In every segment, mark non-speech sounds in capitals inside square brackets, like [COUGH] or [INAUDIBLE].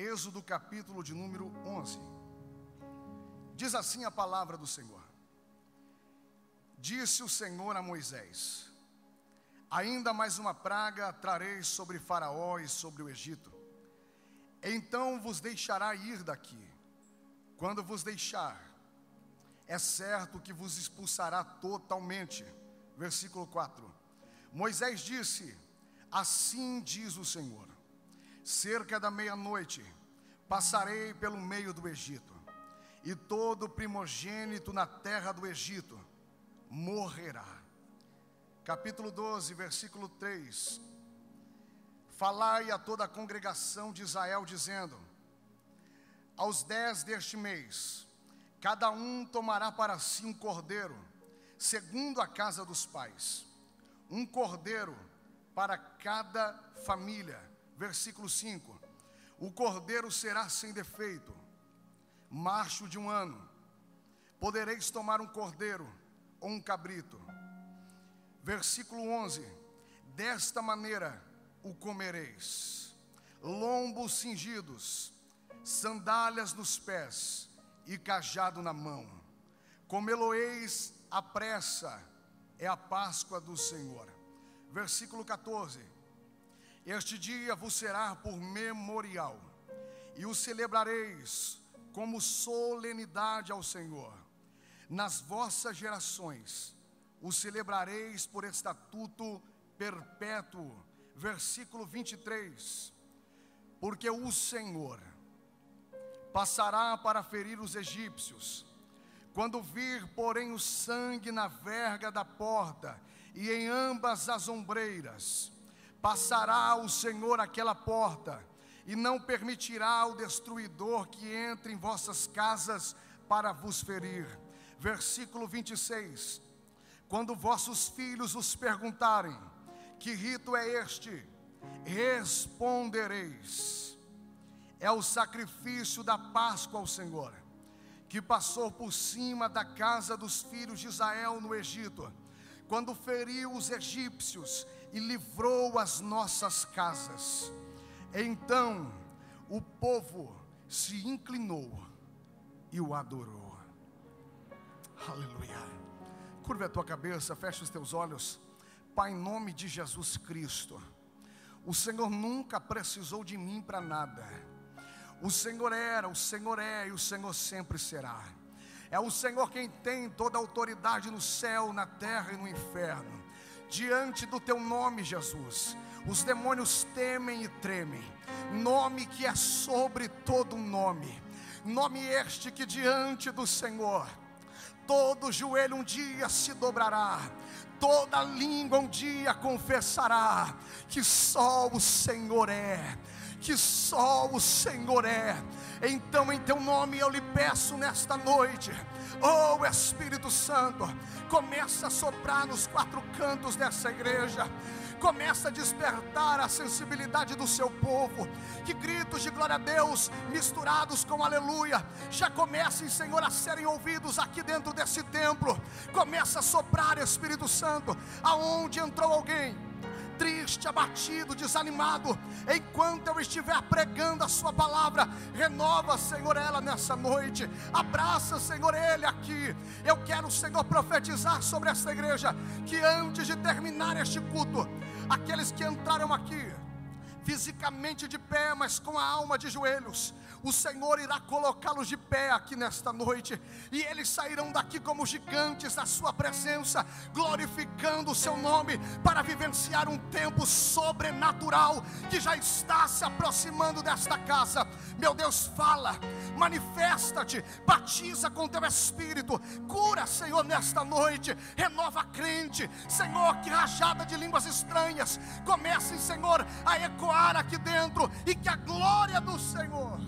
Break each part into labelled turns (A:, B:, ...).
A: Êxodo capítulo de número 11. Diz assim a palavra do Senhor: Disse o Senhor a Moisés: Ainda mais uma praga trarei sobre Faraó e sobre o Egito. Então vos deixará ir daqui. Quando vos deixar, é certo que vos expulsará totalmente. Versículo 4. Moisés disse: Assim diz o Senhor: Cerca da meia-noite passarei pelo meio do Egito, e todo primogênito na terra do Egito morrerá. Capítulo 12, versículo 3. Falai a toda a congregação de Israel, dizendo: Aos dez deste mês, cada um tomará para si um cordeiro, segundo a casa dos pais, um cordeiro para cada família. Versículo 5: O cordeiro será sem defeito, macho de um ano. Podereis tomar um cordeiro ou um cabrito. Versículo 11: Desta maneira o comereis, lombos cingidos, sandálias nos pés e cajado na mão. Comê-lo-eis à pressa, é a Páscoa do Senhor. Versículo 14: Este dia vos será por memorial, e o celebrareis como solenidade ao Senhor. Nas vossas gerações o celebrareis por estatuto perpétuo. Versículo 23: Porque o Senhor passará para ferir os egípcios, quando vir, porém, o sangue na verga da porta e em ambas as ombreiras, passará o Senhor aquela porta, e não permitirá o destruidor que entre em vossas casas para vos ferir. Versículo 26. Quando vossos filhos os perguntarem: Que rito é este? Respondereis: É o sacrifício da Páscoa ao Senhor, que passou por cima da casa dos filhos de Israel no Egito, quando feriu os egípcios e livrou as nossas casas. Então o povo se inclinou e o adorou. Aleluia. Curva a tua cabeça, fecha os teus olhos. Pai, em nome de Jesus Cristo. O Senhor nunca precisou de mim para nada. O Senhor era, o Senhor é e o Senhor sempre será. É o Senhor quem tem toda a autoridade no céu, na terra e no inferno. Diante do teu nome, Jesus, os demônios temem e tremem. Nome que é sobre todo nome. Nome este que diante do Senhor todo joelho um dia se dobrará, toda língua um dia confessará que só o Senhor é, que só o Senhor é. Então, em teu nome eu lhe peço nesta noite, oh Espírito Santo, começa a soprar nos quatro cantos dessa igreja começa a despertar a sensibilidade do seu povo. Que gritos de glória a Deus misturados com aleluia já comecem, Senhor, a serem ouvidos aqui dentro desse templo. Começa a soprar, Espírito Santo, aonde entrou alguém triste, abatido, desanimado, enquanto eu estiver pregando a Sua palavra, renova, Senhor, ela nessa noite, abraça, Senhor, Ele aqui. Eu quero, Senhor, profetizar sobre esta igreja, que antes de terminar este culto, aqueles que entraram aqui, fisicamente de pé, mas com a alma de joelhos, o Senhor irá colocá-los de pé aqui nesta noite, e eles sairão daqui como gigantes da Sua presença, glorificando o Seu nome, para vivenciar um tempo sobrenatural que já está se aproximando desta casa. Meu Deus, fala, manifesta-te, batiza com Teu Espírito, cura, Senhor, nesta noite, renova a crente, Senhor, que rajada de línguas estranhas comece, Senhor, a ecoar aqui dentro, e que a glória do Senhor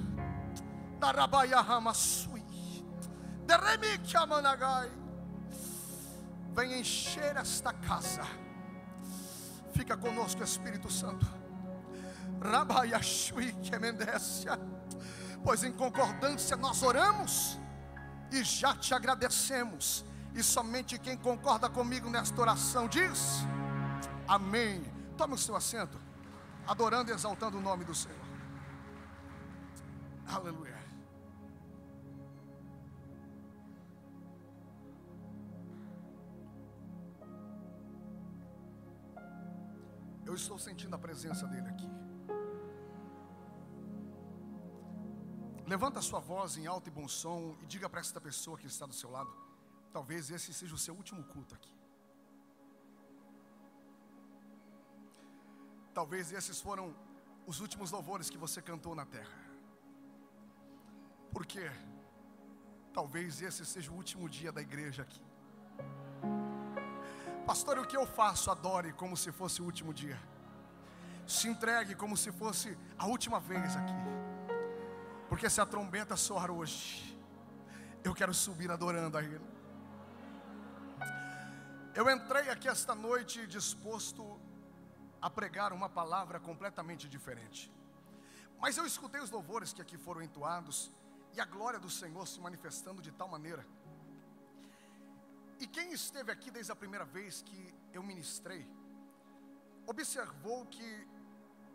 A: Vem encher esta casa. Fica conosco, Espírito Santo. Kemendécia. Pois em concordância nós oramos e já te agradecemos. E somente quem concorda comigo nesta oração diz: Amém. Tome o seu assento, adorando e exaltando o nome do Senhor. Aleluia. Eu estou sentindo a presença dele aqui. Levanta a sua voz em alto e bom som e diga para esta pessoa que está do seu lado: talvez esse seja o seu último culto aqui. Talvez esses foram os últimos louvores que você cantou na terra. Porque talvez esse seja o último dia da igreja aqui. Pastor, o que eu faço? Adore como se fosse o último dia. Se entregue como se fosse a última vez aqui. Porque se a trombeta soar hoje, eu quero subir adorando a Ele. Eu entrei aqui esta noite disposto a pregar uma palavra completamente diferente. Mas eu escutei os louvores que aqui foram entoados e a glória do Senhor se manifestando de tal maneira. E quem esteve aqui desde a primeira vez que eu ministrei, observou que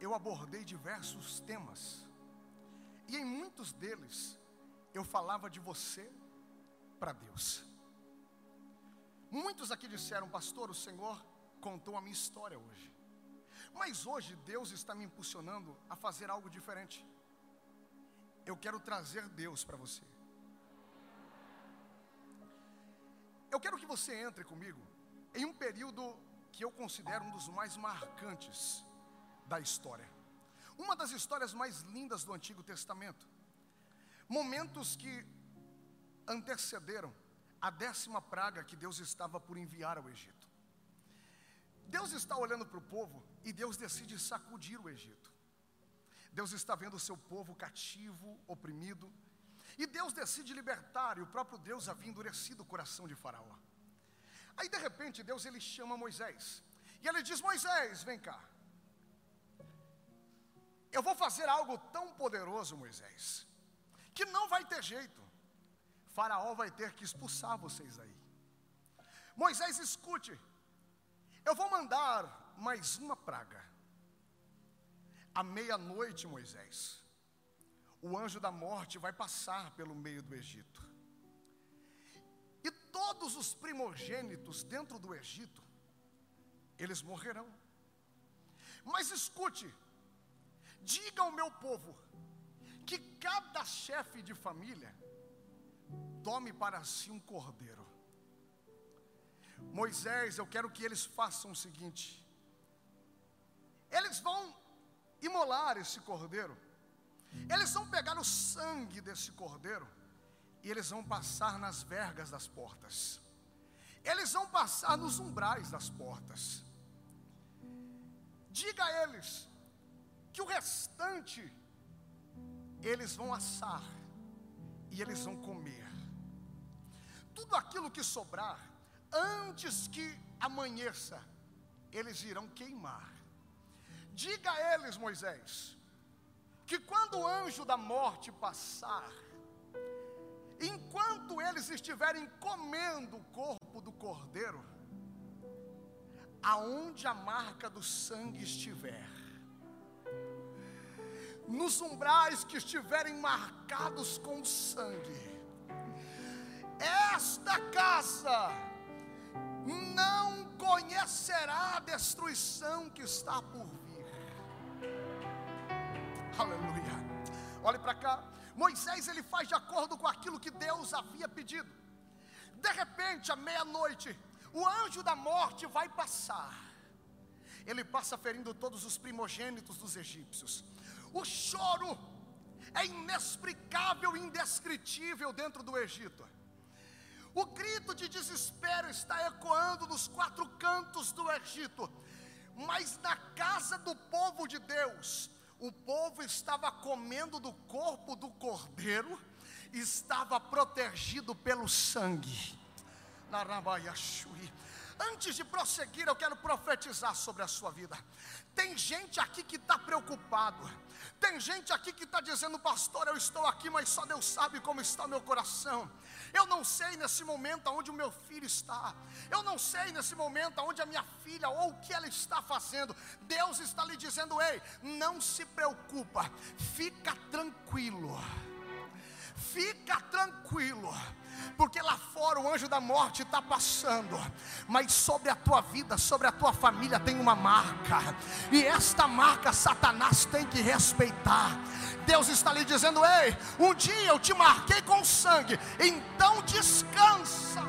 A: eu abordei diversos temas. E em muitos deles eu falava de você para Deus. Muitos aqui disseram, pastor, o Senhor contou a minha história hoje. Mas hoje Deus está me impulsionando a fazer algo diferente. Eu quero trazer Deus para você. Eu quero que você entre comigo em um período que eu considero um dos mais marcantes da história. Uma das histórias mais lindas do Antigo Testamento. Momentos que antecederam a décima praga que Deus estava por enviar ao Egito. Deus está olhando para o povo e Deus decide sacudir o Egito. Deus está vendo o seu povo cativo, oprimido, e Deus decide libertar, e o próprio Deus havia endurecido o coração de Faraó. Aí de repente Deus ele chama Moisés, e ele diz: Moisés, vem cá. Eu vou fazer algo tão poderoso, Moisés, que não vai ter jeito. Faraó vai ter que expulsar vocês aí. Moisés, escute, eu vou mandar mais uma praga. À meia-noite, Moisés, o anjo da morte vai passar pelo meio do Egito. E todos os primogênitos dentro do Egito, eles morrerão. Mas escute, diga ao meu povo, que cada chefe de família tome para si um cordeiro Moisés, eu quero que eles façam o seguinte: eles vão imolar esse cordeiro, eles vão pegar o sangue desse cordeiro e eles vão passar nas vergas das portas, eles vão passar nos umbrais das portas. Diga a eles que o restante eles vão assar e eles vão comer. Tudo aquilo que sobrar, antes que amanheça, eles irão queimar. Diga a eles, Moisés, que quando o anjo da morte passar, enquanto eles estiverem comendo o corpo do cordeiro, aonde a marca do sangue estiver, nos umbrais que estiverem marcados com sangue, esta casa não conhecerá a destruição que está por. Aleluia. Olhe para cá. Moisés ele faz de acordo com aquilo que Deus havia pedido. De repente, à meia-noite, o anjo da morte vai passar. Ele passa ferindo todos os primogênitos dos egípcios. O choro é inexplicável, indescritível dentro do Egito. O grito de desespero está ecoando nos quatro cantos do Egito, mas na casa do povo de Deus, o povo estava comendo do corpo do cordeiro, estava protegido pelo sangue. Antes de prosseguir, eu quero profetizar sobre a sua vida. Tem gente aqui que está preocupado tem gente aqui que está dizendo, pastor, eu estou aqui, mas só Deus sabe como está meu coração. Eu não sei nesse momento aonde o meu filho está. Eu não sei nesse momento aonde a minha filha ou o que ela está fazendo. Deus está lhe dizendo: "Ei, não se preocupa. Fica tranquilo. Fica tranquilo porque lá fora o anjo da morte está passando, mas sobre a tua vida, sobre a tua família tem uma marca, e esta marca Satanás tem que respeitar. Deus está lhe dizendo: Ei, um dia eu te marquei com sangue, então descansa.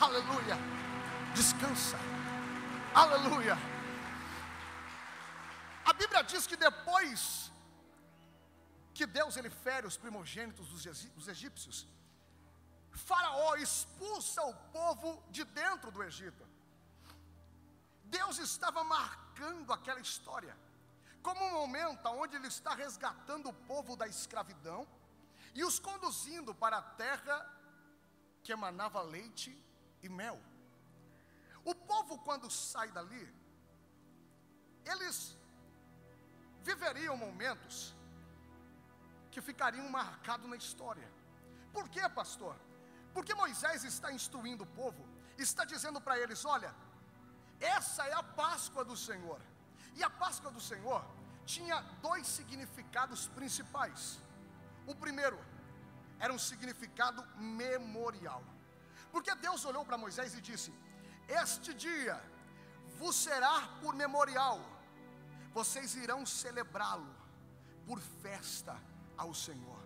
A: Aleluia, descansa, aleluia. A Bíblia diz que depois que Deus ele fere os primogênitos dos egípcios. Faraó expulsa o povo de dentro do Egito. Deus estava marcando aquela história como um momento onde ele está resgatando o povo da escravidão e os conduzindo para a terra que emanava leite e mel. O povo, quando sai dali, eles viveriam momentos que ficariam marcados na história. Por quê, pastor? Porque Moisés está instruindo o povo, está dizendo para eles: olha, essa é a Páscoa do Senhor. E a Páscoa do Senhor tinha dois significados principais. O primeiro era um significado memorial. Porque Deus olhou para Moisés e disse: Este dia vos será por memorial, vocês irão celebrá-lo por festa ao Senhor.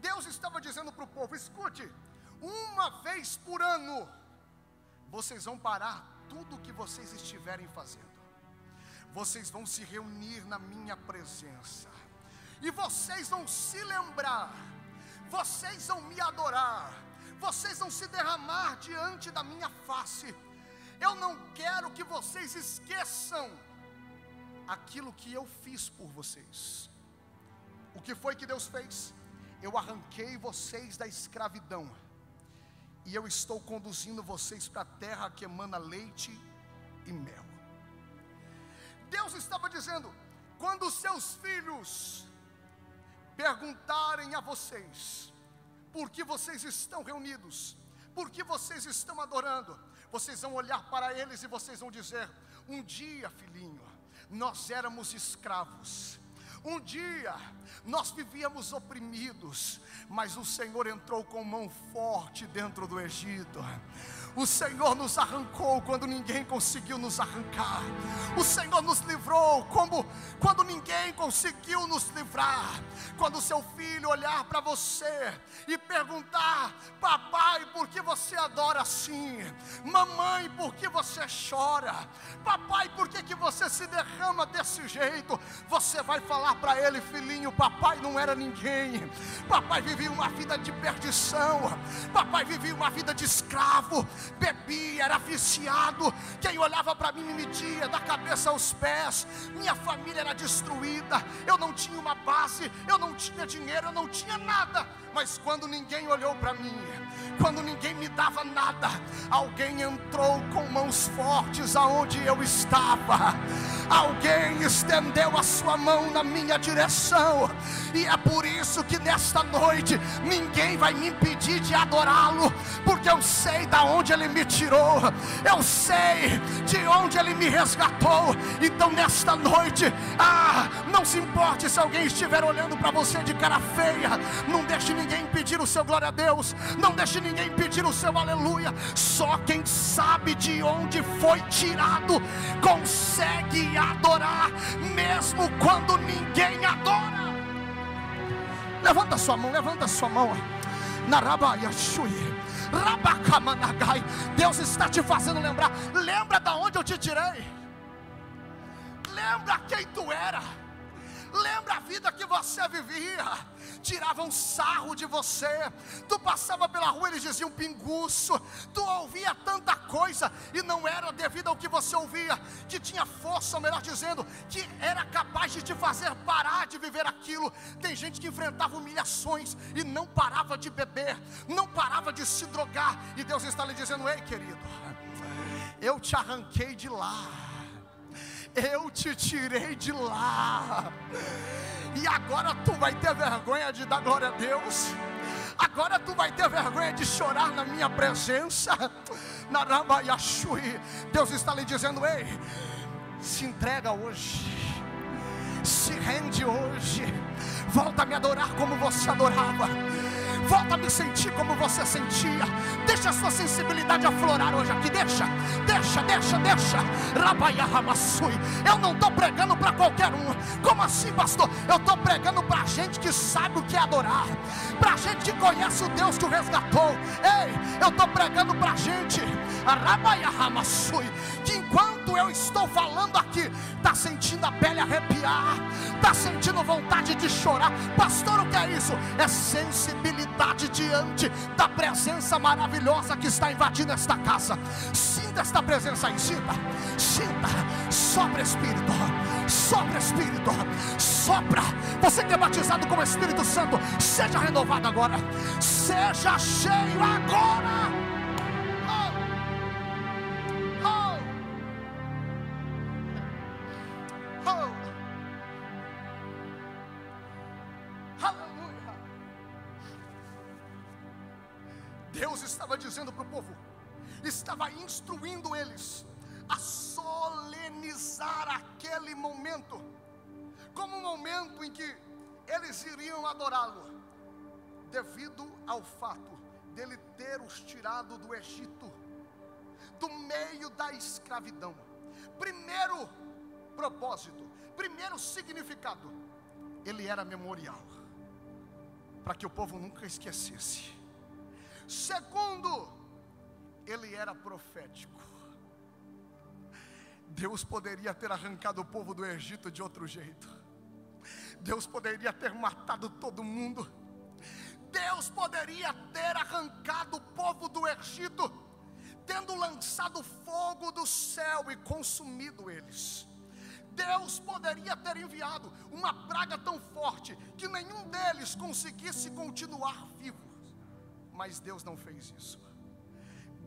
A: Deus estava dizendo para o povo: escute, uma vez por ano, vocês vão parar tudo o que vocês estiverem fazendo, vocês vão se reunir na minha presença, e vocês vão se lembrar, vocês vão me adorar, vocês vão se derramar diante da minha face. Eu não quero que vocês esqueçam aquilo que eu fiz por vocês. O que foi que Deus fez? Eu arranquei vocês da escravidão, e eu estou conduzindo vocês para a terra que emana leite e mel. Deus estava dizendo: quando seus filhos perguntarem a vocês, por que vocês estão reunidos, por que vocês estão adorando, vocês vão olhar para eles e vocês vão dizer: um dia, filhinho, nós éramos escravos um dia nós vivíamos oprimidos, mas o Senhor entrou com mão forte dentro do Egito. O Senhor nos arrancou quando ninguém conseguiu nos arrancar. O Senhor nos livrou como quando ninguém conseguiu nos livrar. Quando seu filho olhar para você e perguntar: "Papai, por que você adora assim? Mamãe, por que você chora? Papai, por que que você se derrama desse jeito?" Você vai falar para ele: "Filhinho, papai não era ninguém. Papai vivia uma vida de perdição. Papai vivia uma vida de escravo bebia, era viciado. Quem olhava para mim me media da cabeça aos pés. Minha família era destruída. Eu não tinha uma base, eu não tinha dinheiro, eu não tinha nada. Mas quando ninguém olhou para mim, quando ninguém me dava nada, alguém entrou com mãos fortes aonde eu estava. Alguém estendeu a sua mão na minha direção. E é por isso que nesta noite ninguém vai me impedir de adorá-lo, porque eu sei da onde ele me tirou. Eu sei de onde ele me resgatou. Então nesta noite, ah, não se importe se alguém estiver olhando para você de cara feia. Não deixe ninguém ninguém pedir o seu glória a Deus, não deixe ninguém pedir o seu aleluia. Só quem sabe de onde foi tirado consegue adorar, mesmo quando ninguém adora. Levanta sua mão, levanta sua mão. Deus está te fazendo lembrar. Lembra da onde eu te tirei. Lembra quem tu era. Lembra a vida que você vivia tiravam sarro de você. Tu passava pela rua, eles diziam pinguço. Tu ouvia tanta coisa e não era devido ao que você ouvia, que tinha força, melhor dizendo, que era capaz de te fazer parar de viver aquilo. Tem gente que enfrentava humilhações e não parava de beber, não parava de se drogar, e Deus está lhe dizendo: Ei, querido, eu te arranquei de lá eu te tirei de lá, e agora tu vai ter vergonha de dar glória a Deus. Agora tu vai ter vergonha de chorar na minha presença. Deus está lhe dizendo: Ei, se entrega hoje, se rende hoje Volta a me adorar como você adorava. Volta a me sentir como você sentia. Deixa a sua sensibilidade aflorar hoje aqui. Deixa, deixa, deixa, deixa. Rabaia Ramassui. Eu não estou pregando para qualquer um. Como assim, pastor? Eu estou pregando para gente que sabe o que é adorar. Para gente que conhece o Deus que o resgatou. Ei, eu estou pregando para gente. Rabaia Ramassui. Que enquanto eu estou falando aqui, está sentindo a pele arrepiar. Está sentindo vontade de chorar. Pastor, o que é isso? É sensibilidade diante da presença maravilhosa que está invadindo esta casa. Sinta esta presença aí, sinta, sinta, sopra Espírito, sopra Espírito, sopra. Você que é batizado com o Espírito Santo, seja renovado agora, seja cheio agora. Dizendo para o povo, estava instruindo eles a solenizar aquele momento, como um momento em que eles iriam adorá-lo, devido ao fato dele ter os tirado do Egito, do meio da escravidão. Primeiro propósito, primeiro significado, ele era memorial, para que o povo nunca esquecesse. Segundo, ele era profético. Deus poderia ter arrancado o povo do Egito de outro jeito. Deus poderia ter matado todo mundo. Deus poderia ter arrancado o povo do Egito, tendo lançado fogo do céu e consumido eles. Deus poderia ter enviado uma praga tão forte que nenhum deles conseguisse continuar vivo. Mas Deus não fez isso.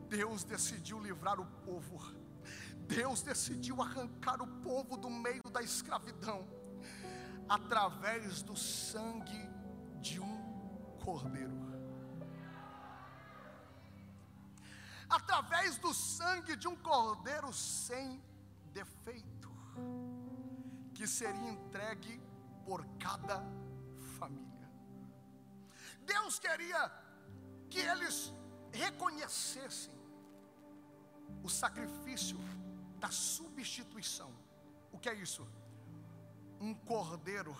A: Deus decidiu livrar o povo. Deus decidiu arrancar o povo do meio da escravidão através do sangue de um cordeiro. Através do sangue de um cordeiro sem defeito, que seria entregue por cada família. Deus queria que eles reconhecessem o sacrifício da substituição. O que é isso? Um cordeiro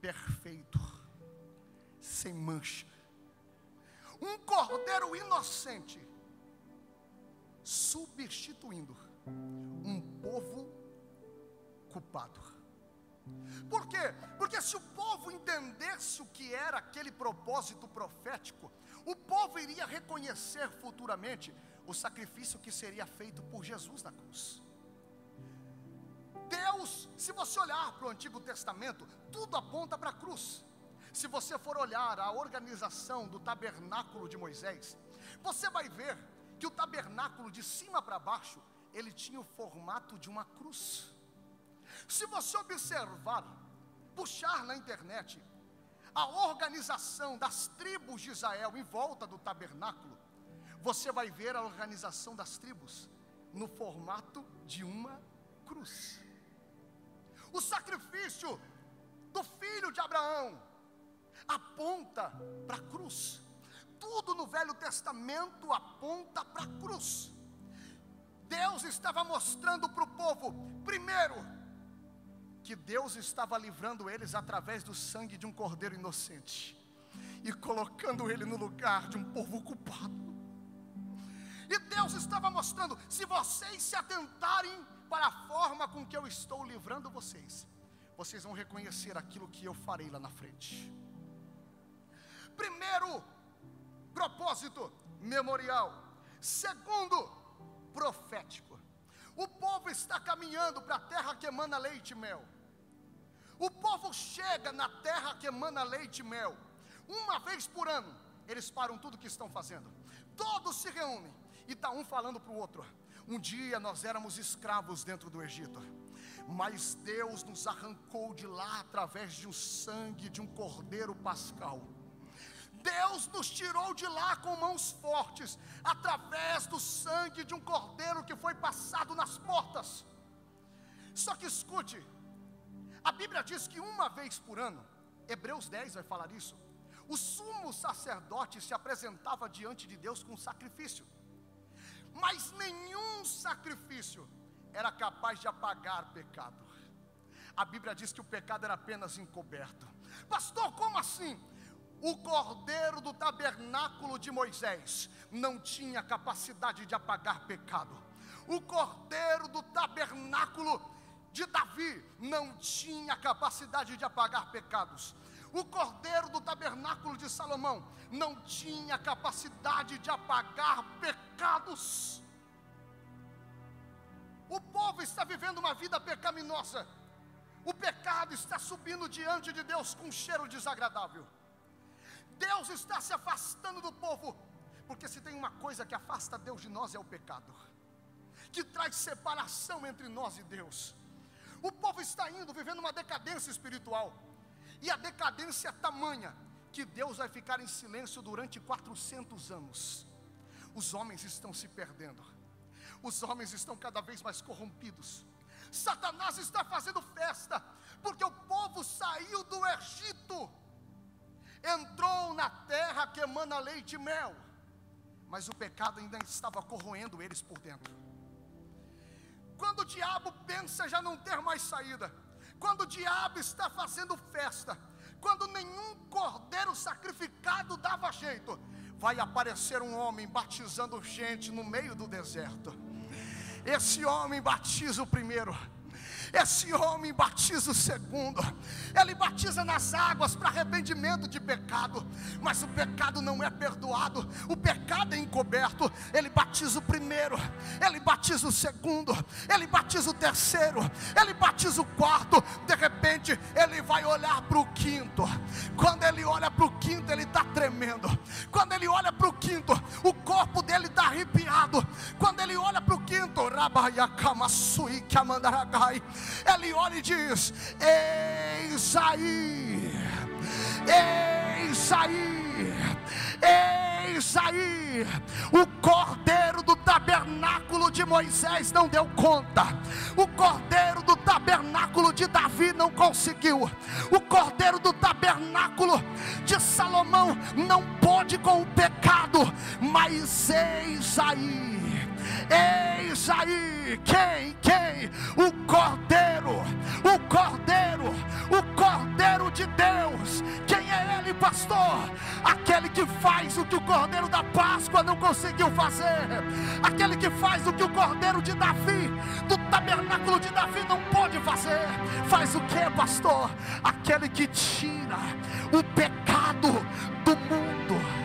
A: perfeito, sem mancha. Um cordeiro inocente, substituindo um povo culpado. Por quê? Porque se o povo entendesse o que era aquele propósito profético, o povo iria reconhecer futuramente o sacrifício que seria feito por Jesus na cruz. Deus, se você olhar para o Antigo Testamento, tudo aponta para a cruz. Se você for olhar a organização do tabernáculo de Moisés, você vai ver que o tabernáculo de cima para baixo, ele tinha o formato de uma cruz. Se você observar, puxar na internet, a organização das tribos de Israel em volta do tabernáculo, você vai ver a organização das tribos no formato de uma cruz. O sacrifício do filho de Abraão aponta para a cruz. Tudo no Velho Testamento aponta para a cruz. Deus estava mostrando para o povo, primeiro, que Deus estava livrando eles através do sangue de um cordeiro inocente e colocando ele no lugar de um povo culpado. E Deus estava mostrando: se vocês se atentarem para a forma com que eu estou livrando vocês, vocês vão reconhecer aquilo que eu farei lá na frente. Primeiro propósito, memorial. Segundo, profético. O povo está caminhando para a terra que emana leite e mel. O povo chega na terra que emana leite e mel. Uma vez por ano, eles param tudo que estão fazendo. Todos se reúnem e está um falando para o outro. Um dia nós éramos escravos dentro do Egito, mas Deus nos arrancou de lá através de um sangue de um cordeiro pascal. Deus nos tirou de lá com mãos fortes, através do sangue de um cordeiro que foi passado nas portas. Só que escute, a Bíblia diz que uma vez por ano, Hebreus 10 vai falar isso, o sumo sacerdote se apresentava diante de Deus com sacrifício, mas nenhum sacrifício era capaz de apagar pecado. A Bíblia diz que o pecado era apenas encoberto. Pastor, como assim? O cordeiro do tabernáculo de Moisés não tinha capacidade de apagar pecado. O cordeiro do tabernáculo de Davi não tinha capacidade de apagar pecados. O cordeiro do tabernáculo de Salomão não tinha capacidade de apagar pecados. O povo está vivendo uma vida pecaminosa. O pecado está subindo diante de Deus com um cheiro desagradável. Deus está se afastando do povo, porque se tem uma coisa que afasta Deus de nós é o pecado, que traz separação entre nós e Deus. O povo está indo, vivendo uma decadência espiritual, e a decadência é tamanha que Deus vai ficar em silêncio durante 400 anos. Os homens estão se perdendo, os homens estão cada vez mais corrompidos. Satanás está fazendo festa, porque o povo saiu do Egito, entrou na terra que emana leite e mel, mas o pecado ainda estava corroendo eles por dentro. Quando o diabo pensa já não ter mais saída, quando o diabo está fazendo festa, quando nenhum cordeiro sacrificado dava jeito, vai aparecer um homem batizando gente no meio do deserto. Esse homem batiza o primeiro. Esse homem batiza o segundo. Ele batiza nas águas para arrependimento de pecado. Mas o pecado não é perdoado. O pecado é encoberto. Ele batiza o primeiro. Ele batiza o segundo. Ele batiza o terceiro. Ele batiza o quarto. De repente, ele vai olhar para o quinto. Quando ele olha para o quinto, ele está tremendo. Quando ele olha para o quinto, o corpo dele está arrepiado. Quando ele olha para o quinto, Rabaiakamasui Kamandaragai ele olha e diz: Eis aí, eis aí, eis aí, o cordeiro do tabernáculo de Moisés não deu conta, o cordeiro do tabernáculo de Davi não conseguiu, o cordeiro do tabernáculo de Salomão não pôde com o pecado, mas eis aí Eis aí quem, quem? O Cordeiro, o Cordeiro, o Cordeiro de Deus. Quem é ele, pastor? Aquele que faz o que o Cordeiro da Páscoa não conseguiu fazer, aquele que faz o que o Cordeiro de Davi, do tabernáculo de Davi, não pode fazer. Faz o que, pastor? Aquele que tira o pecado do mundo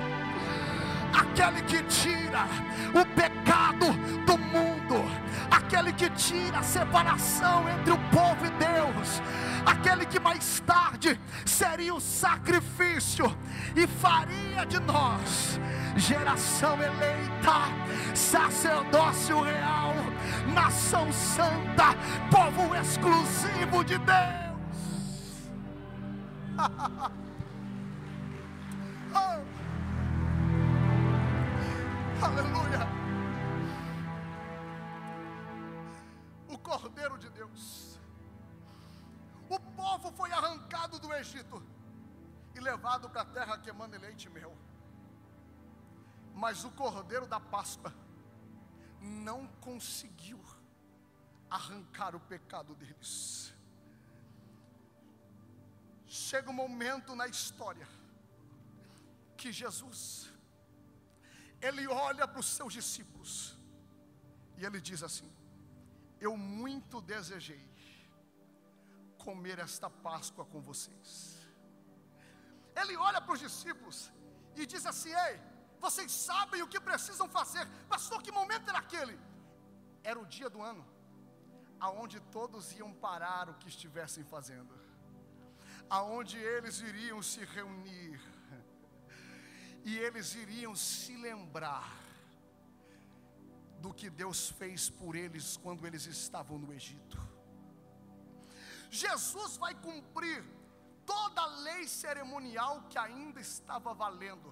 A: aquele que tira o pecado que tira a separação entre o povo e Deus, aquele que mais tarde seria o sacrifício e faria de nós geração eleita, sacerdócio real, nação santa, povo exclusivo de Deus. [LAUGHS] oh. Aleluia. Cordeiro de Deus. O povo foi arrancado do Egito e levado para a terra que emana leite e mel. Mas o Cordeiro da Páscoa não conseguiu arrancar o pecado deles. Chega um momento na história que Jesus ele olha para os seus discípulos e ele diz assim: Eu muito desejei comer esta Páscoa com vocês. Ele olha para os discípulos e diz assim: Ei, vocês sabem o que precisam fazer. Pastor, que momento era aquele? Era o dia do ano, aonde todos iam parar o que estivessem fazendo, aonde eles iriam se reunir e eles iriam se lembrar do que Deus fez por eles quando eles estavam no Egito. Jesus vai cumprir toda a lei cerimonial que ainda estava valendo.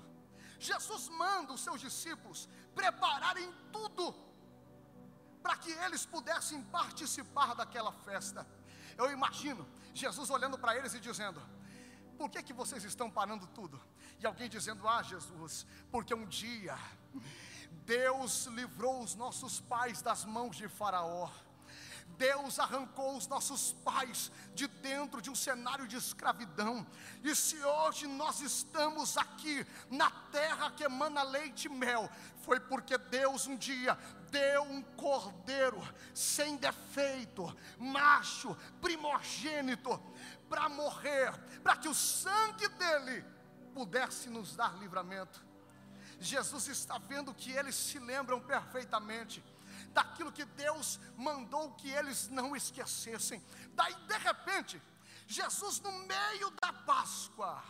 A: Jesus manda os seus discípulos prepararem tudo para que eles pudessem participar daquela festa. Eu imagino Jesus olhando para eles e dizendo: Por que, que vocês estão parando tudo? E alguém dizendo: Ah, Jesus, porque um dia Deus livrou os nossos pais das mãos de Faraó. Deus arrancou os nossos pais de dentro de um cenário de escravidão. E se hoje nós estamos aqui na terra que emana leite e mel, foi porque Deus um dia deu um cordeiro sem defeito, macho, primogênito, para morrer, para que o sangue dele pudesse nos dar livramento. Jesus está vendo que eles se lembram perfeitamente daquilo que Deus mandou que eles não esquecessem. Daí, de repente, Jesus, no meio da Páscoa,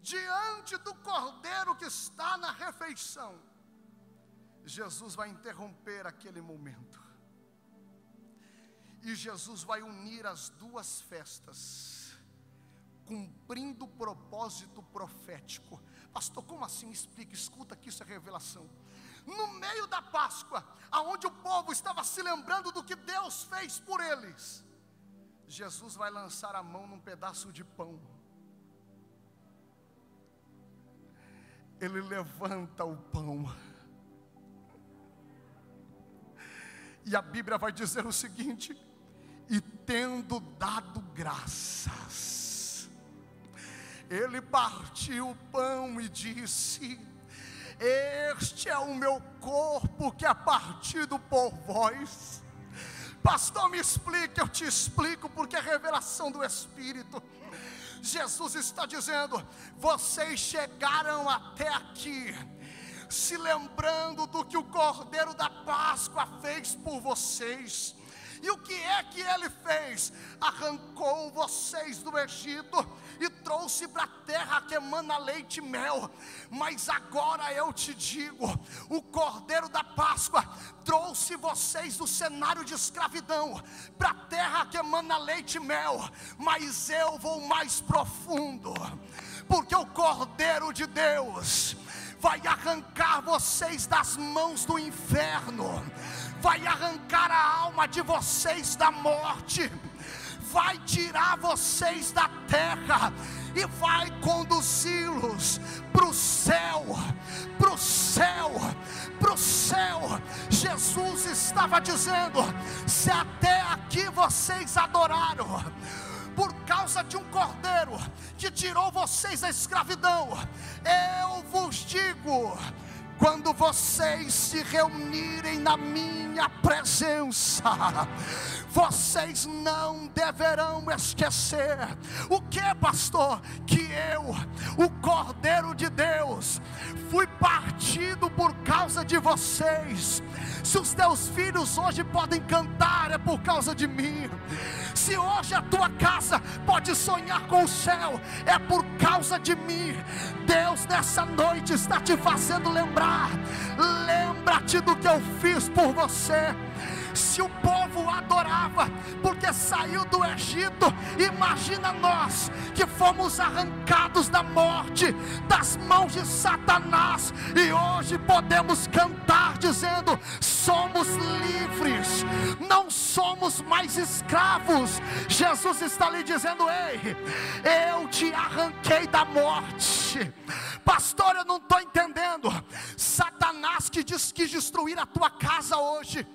A: diante do cordeiro que está na refeição, Jesus vai interromper aquele momento. E Jesus vai unir as duas festas, cumprindo o propósito profético. Pastor, como assim? Explica, escuta que isso é revelação no meio da Páscoa, aonde o povo estava se lembrando do que Deus fez por eles, Jesus vai lançar a mão num pedaço de pão. Ele levanta o pão. E a Bíblia vai dizer o seguinte: e tendo dado graças, ele partiu o pão e disse: este é o meu corpo que é partido por vós. Pastor, me explique, eu te explico, porque é revelação do Espírito. Jesus está dizendo: vocês chegaram até aqui, se lembrando do que o Cordeiro da Páscoa fez por vocês. E o que é que ele fez? Arrancou vocês do Egito e trouxe para a terra que emana leite e mel. Mas agora eu te digo: o Cordeiro da Páscoa trouxe vocês do cenário de escravidão para a terra que emana leite e mel. Mas eu vou mais profundo, porque o Cordeiro de Deus vai arrancar vocês das mãos do inferno, vai arrancar a alma de vocês da morte vai tirar vocês da terra e vai conduzi-los para o céu, para o céu, para o céu. Jesus estava dizendo: se até aqui vocês adoraram, por causa de um cordeiro que tirou vocês da escravidão, eu vos digo quando vocês se reunirem na minha presença, vocês não deverão esquecer o que, pastor? Que eu, o Cordeiro de Deus, fui partido por causa de vocês. Se os teus filhos hoje podem cantar, é por causa de mim. Se hoje a tua casa pode sonhar com o céu, é por causa de mim. Deus nessa noite está te fazendo lembrar. Lembra-te do que eu fiz por você. Se o povo adorava, porque saiu do Egito, imagina nós que fomos arrancados da morte, das mãos de Satanás, e hoje podemos cantar dizendo: somos livres, não somos mais escravos. Jesus está lhe dizendo: ei, eu te arranquei da morte. Pastor, eu não estou entendendo. Satanás que diz que destruir a tua casa hoje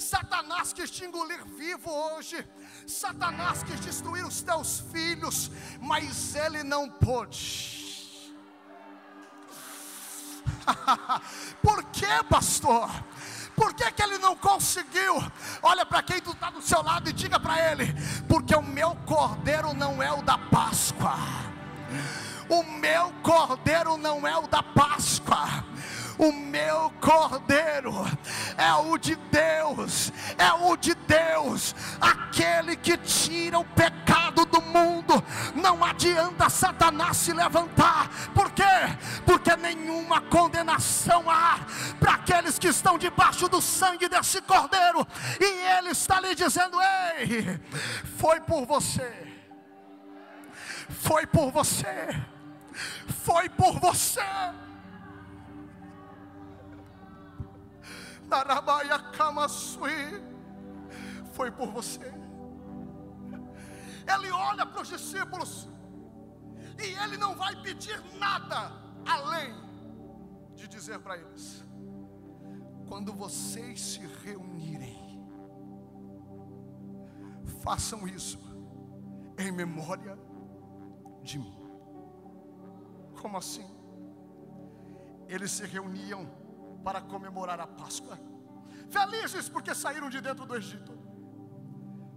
A: Satanás quis te engolir vivo hoje. Satanás quis destruir os teus filhos, mas ele não pôde. [LAUGHS] Por que, pastor? Por que, que ele não conseguiu? Olha para quem tu está do seu lado e diga para ele: porque o meu cordeiro não é o da Páscoa. O meu cordeiro não é o da Páscoa o meu cordeiro é o de Deus, é o de Deus, aquele que tira o pecado do mundo. Não adianta Satanás se levantar, por quê? Porque nenhuma condenação há para aqueles que estão debaixo do sangue desse cordeiro, e ele está lhe dizendo: Ei, foi por você, foi por você, foi por você. Foi por você. Ele olha para os discípulos e ele não vai pedir nada além de dizer para eles: quando vocês se reunirem, façam isso em memória de mim. Como assim? Eles se reuniam para comemorar a Páscoa, felizes porque saíram de dentro do Egito.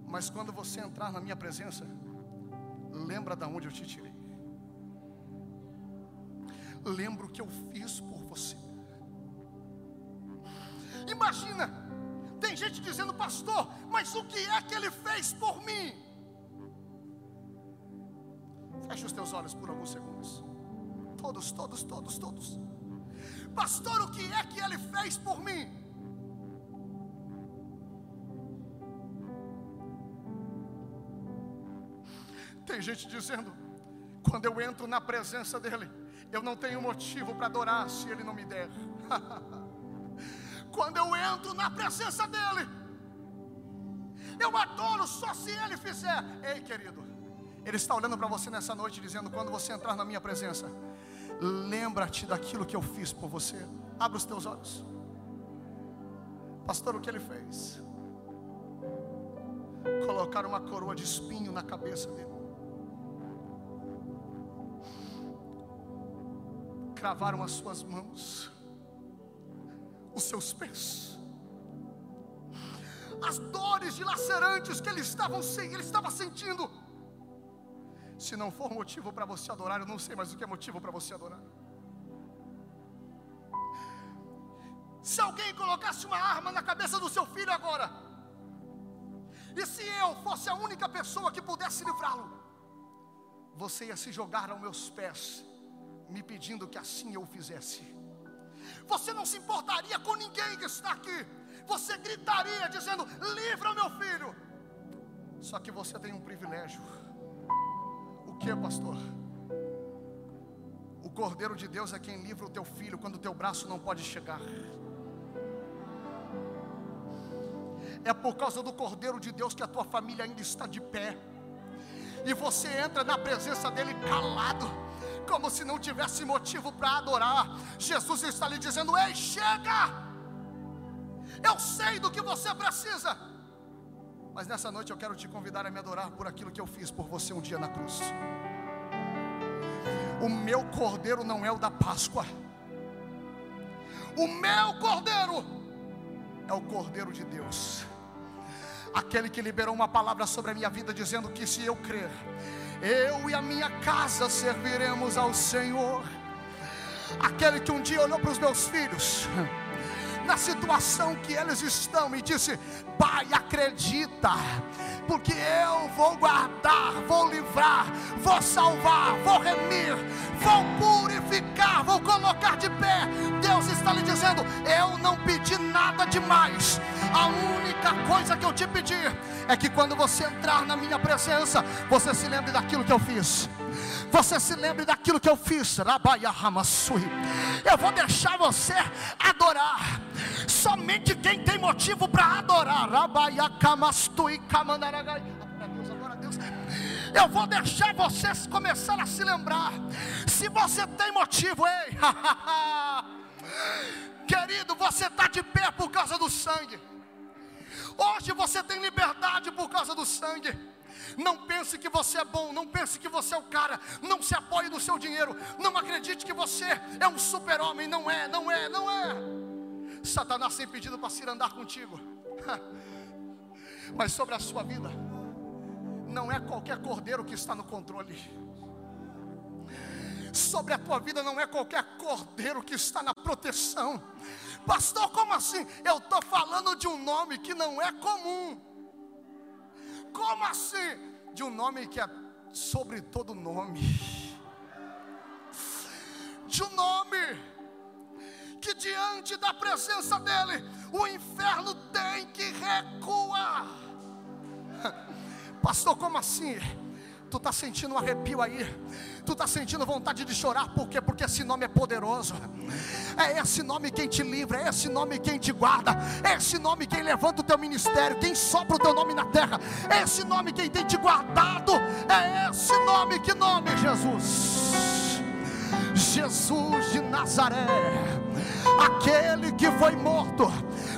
A: Mas quando você entrar na minha presença, lembra da onde eu te tirei. Lembra o que eu fiz por você. Imagina, tem gente dizendo, pastor, mas o que é que ele fez por mim? Feche os teus olhos por alguns segundos. Todos, todos, todos, todos. Pastor, o que é que ele fez por mim? Tem gente dizendo, quando eu entro na presença dele, eu não tenho motivo para adorar se ele não me der. [LAUGHS] quando eu entro na presença dele, eu adoro só se ele fizer. Ei, querido, ele está olhando para você nessa noite, dizendo: quando você entrar na minha presença, lembra-te daquilo que eu fiz por você. Abra os teus olhos, pastor. O que ele fez? Colocar uma coroa de espinho na cabeça dele. cravaram as suas mãos, os seus pés, as dores dilacerantes que ele ele estava sentindo. Se não for motivo para você adorar, eu não sei mais o que é motivo para você adorar. Se alguém colocasse uma arma na cabeça do seu filho agora, e se eu fosse a única pessoa que pudesse livrá-lo, você ia se jogar aos meus pés me pedindo que assim eu fizesse. Você não se importaria com ninguém que está aqui. Você gritaria dizendo: Livra meu filho. Só que você tem um privilégio. O que, pastor? O Cordeiro de Deus é quem livra o teu filho quando o teu braço não pode chegar. É por causa do Cordeiro de Deus que a tua família ainda está de pé. E você entra na presença dele calado como se não tivesse motivo para adorar. Jesus está lhe dizendo: Ei, chega! Eu sei do que você precisa. Mas nessa noite eu quero te convidar a me adorar por aquilo que eu fiz por você um dia na cruz. O meu cordeiro não é o da Páscoa. O meu cordeiro é o cordeiro de Deus. Aquele que liberou uma palavra sobre a minha vida dizendo que se eu crer, eu e a minha casa serviremos ao Senhor. Aquele que um dia olhou para os meus filhos, na situação que eles estão, e disse: Pai, acredita, porque eu vou guardar, vou livrar, vou salvar, vou remir, vou purificar, vou colocar de pé. Deus está lhe dizendo: Eu não pedi nada demais, a única coisa que eu te pedi é que quando você entrar na minha presença, você se lembre daquilo que eu fiz. Você se lembre daquilo que eu fiz. Eu vou deixar você adorar. Somente quem tem motivo para adorar. Eu vou deixar vocês começar a se lembrar. Se você tem motivo, ei, [LAUGHS] querido, você está de pé por causa do sangue. Hoje você tem liberdade por causa do sangue. Não pense que você é bom, não pense que você é o cara, não se apoie no seu dinheiro, não acredite que você é um super-homem, não é, não é, não é. Satanás tem pedido para se andar contigo, [LAUGHS] mas sobre a sua vida, não é qualquer cordeiro que está no controle. Sobre a tua vida não é qualquer cordeiro que está na proteção. Pastor, como assim? Eu estou falando de um nome que não é comum. Como assim? De um nome que é sobre todo nome. De um nome que diante da presença dele, o inferno tem que recuar. [LAUGHS] Pastor, como assim? tu está sentindo um arrepio aí, tu está sentindo vontade de chorar, por quê? Porque esse nome é poderoso, é esse nome quem te livra, é esse nome quem te guarda, é esse nome quem levanta o teu ministério, quem sopra o teu nome na terra, é esse nome quem tem te guardado, é esse nome, que nome, Jesus? Jesus de Nazaré, aquele que foi morto,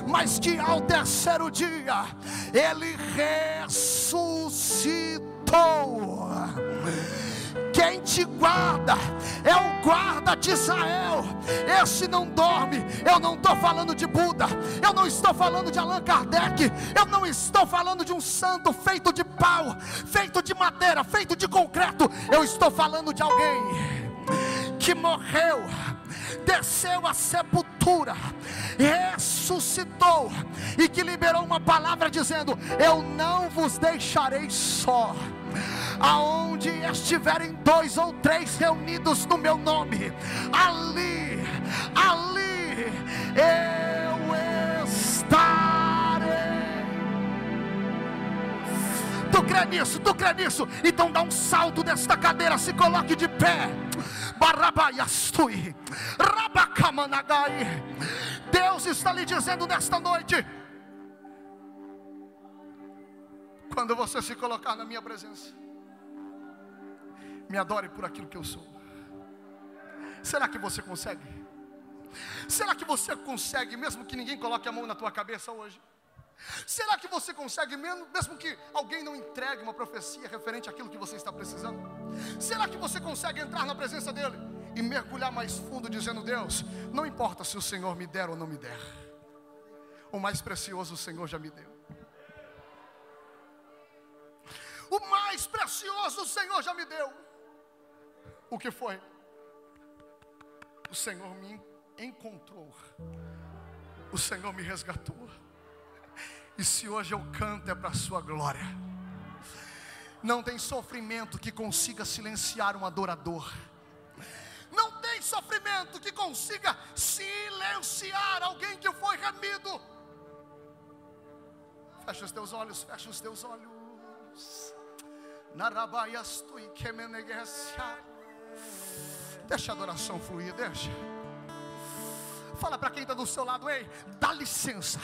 A: mas que ao terceiro dia ele ressuscitou. Quem te guarda é o guarda de Israel. Esse não dorme. Eu não estou falando de Buda. Eu não estou falando de Allan Kardec. Eu não estou falando de um santo feito de pau, feito de madeira, feito de concreto. Eu estou falando de alguém que morreu, desceu à sepultura, ressuscitou e que liberou uma palavra dizendo: Eu não vos deixarei só aonde estiverem dois ou três reunidos no meu nome, ali, ali eu estarei. Tu crê nisso? Tu crê nisso? Então dá um salto desta cadeira, se coloque de pé. Rabakamanagai. Deus está lhe dizendo nesta noite. Quando você se colocar na minha presença, me adore por aquilo que eu sou. Será que você consegue? Será que você consegue, mesmo que ninguém coloque a mão na tua cabeça hoje? Será que você consegue, mesmo, mesmo que alguém não entregue uma profecia referente àquilo que você está precisando? Será que você consegue entrar na presença dEle e mergulhar mais fundo, dizendo: Deus, não importa se o Senhor me der ou não me der, o mais precioso o Senhor já me deu. O mais precioso o Senhor já me deu. O que foi? O Senhor me encontrou. O Senhor me resgatou. E se hoje eu canto é para a sua glória. Não tem sofrimento que consiga silenciar um adorador. Não tem sofrimento que consiga silenciar alguém que foi remido. Fecha os teus olhos, fecha os teus olhos. Deixa a adoração fluir, deixa. Fala para quem está do seu lado, ei, dá licença.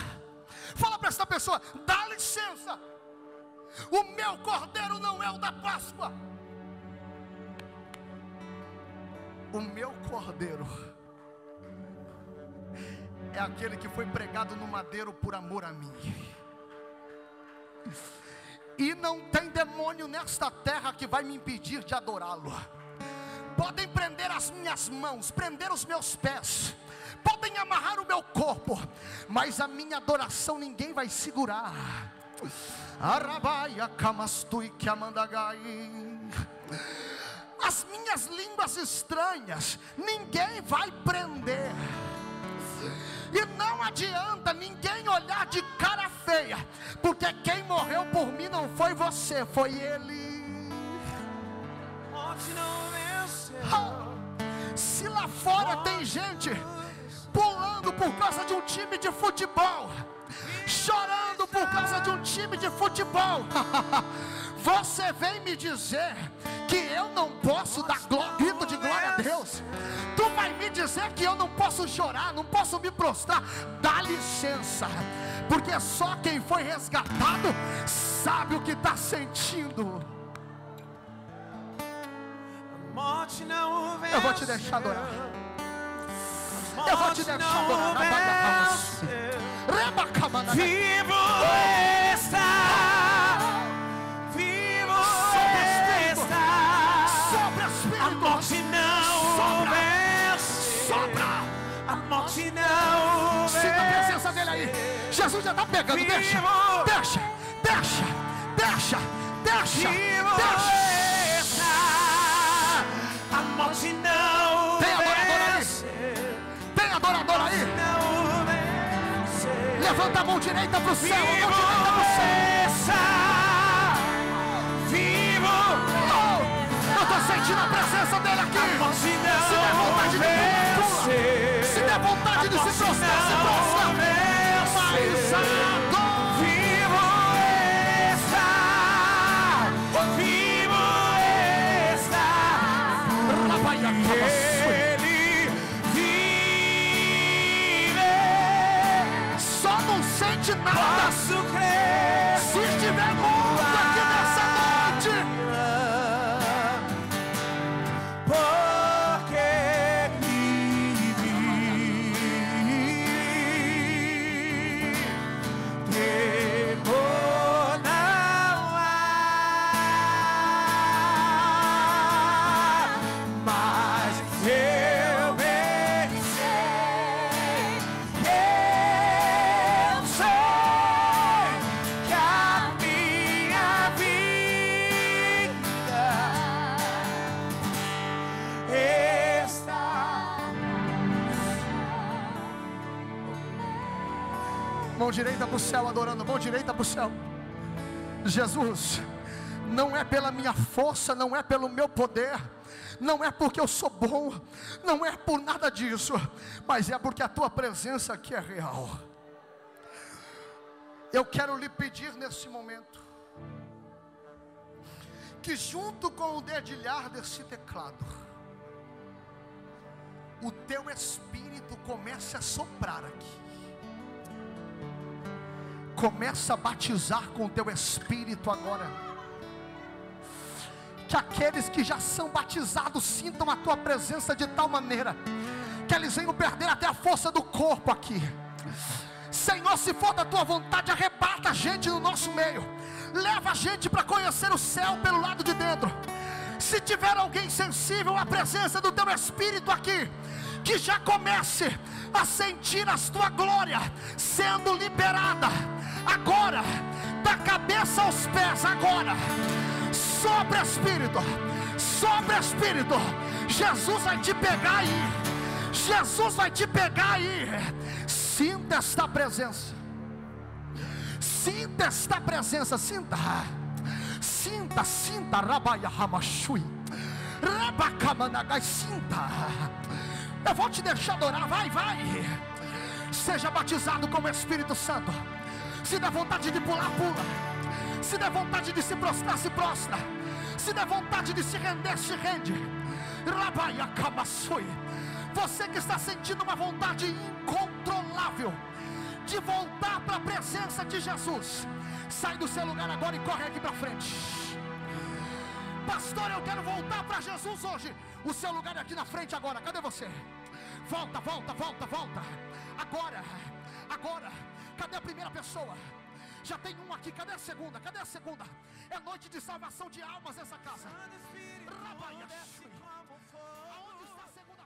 A: Fala para essa pessoa, dá licença. O meu cordeiro não é o da Páscoa. O meu cordeiro é aquele que foi pregado no madeiro por amor a mim. E não tem demônio nesta terra que vai me impedir de adorá-lo podem prender as minhas mãos, prender os meus pés, podem amarrar o meu corpo, mas a minha adoração ninguém vai segurar. Arabaia kamastui que. As minhas línguas estranhas, ninguém vai prender. E não adianta ninguém olhar de cara feia, porque quem morreu por mim não foi você, foi ele. Se lá fora tem gente pulando por causa de um time de futebol, chorando por causa de um time de futebol, [LAUGHS] você vem me dizer que eu não posso dar grito de glória a Deus. Vai me dizer que eu não posso chorar, não posso me prostrar. Dá licença, porque só quem foi resgatado sabe o que está sentindo. Eu vou te deixar adorar. Eu vou te deixar adorar.
B: Vivo está.
A: Jesus já está pegando. Deixa. Deixa. Deixa. Deixa. Deixa. Deixa.
B: morte não
A: Tem adorador aí. Tem adorador aí. Levanta a mão direita para o céu. A mão direita para o céu.
B: Vivo.
A: Oh, eu estou sentindo a presença dele aqui. Se der vontade de pular, Se der vontade de se prostrar,
B: de nada.
A: Direita para o céu, adorando, mão direita para o céu. Jesus, não é pela minha força, não é pelo meu poder, não é porque eu sou bom, não é por nada disso, mas é porque a tua presença aqui é real. Eu quero lhe pedir nesse momento, que junto com o dedilhar desse teclado, o teu espírito comece a soprar aqui. Começa a batizar com o teu espírito agora. Que aqueles que já são batizados sintam a tua presença de tal maneira que eles venham perder até a força do corpo aqui. Senhor, se for da tua vontade, arrebata a gente no nosso meio. Leva a gente para conhecer o céu pelo lado de dentro. Se tiver alguém sensível à presença do teu Espírito aqui, que já comece a sentir a tua glória sendo liberada agora, da cabeça aos pés, agora, sobre Espírito, sobre Espírito, Jesus vai te pegar aí, Jesus vai te pegar aí, sinta esta presença, sinta esta presença, sinta, sinta, sinta, Rabaia Ramashui, Rabacamanagai, sinta, eu vou te deixar adorar, vai, vai, seja batizado com o Espírito Santo. Se der vontade de pular, pula. Se der vontade de se prostrar, se prostra. Se der vontade de se render, se rende. Rabaia. Você que está sentindo uma vontade incontrolável de voltar para a presença de Jesus, sai do seu lugar agora e corre aqui para frente. Pastor, eu quero voltar para Jesus hoje. O seu lugar é aqui na frente agora. Cadê você? Volta, volta, volta, volta. Agora, agora. Cadê a primeira pessoa? Já tem um aqui, cadê a segunda? Cadê a segunda? É noite de salvação de almas essa casa. Aonde está a segunda?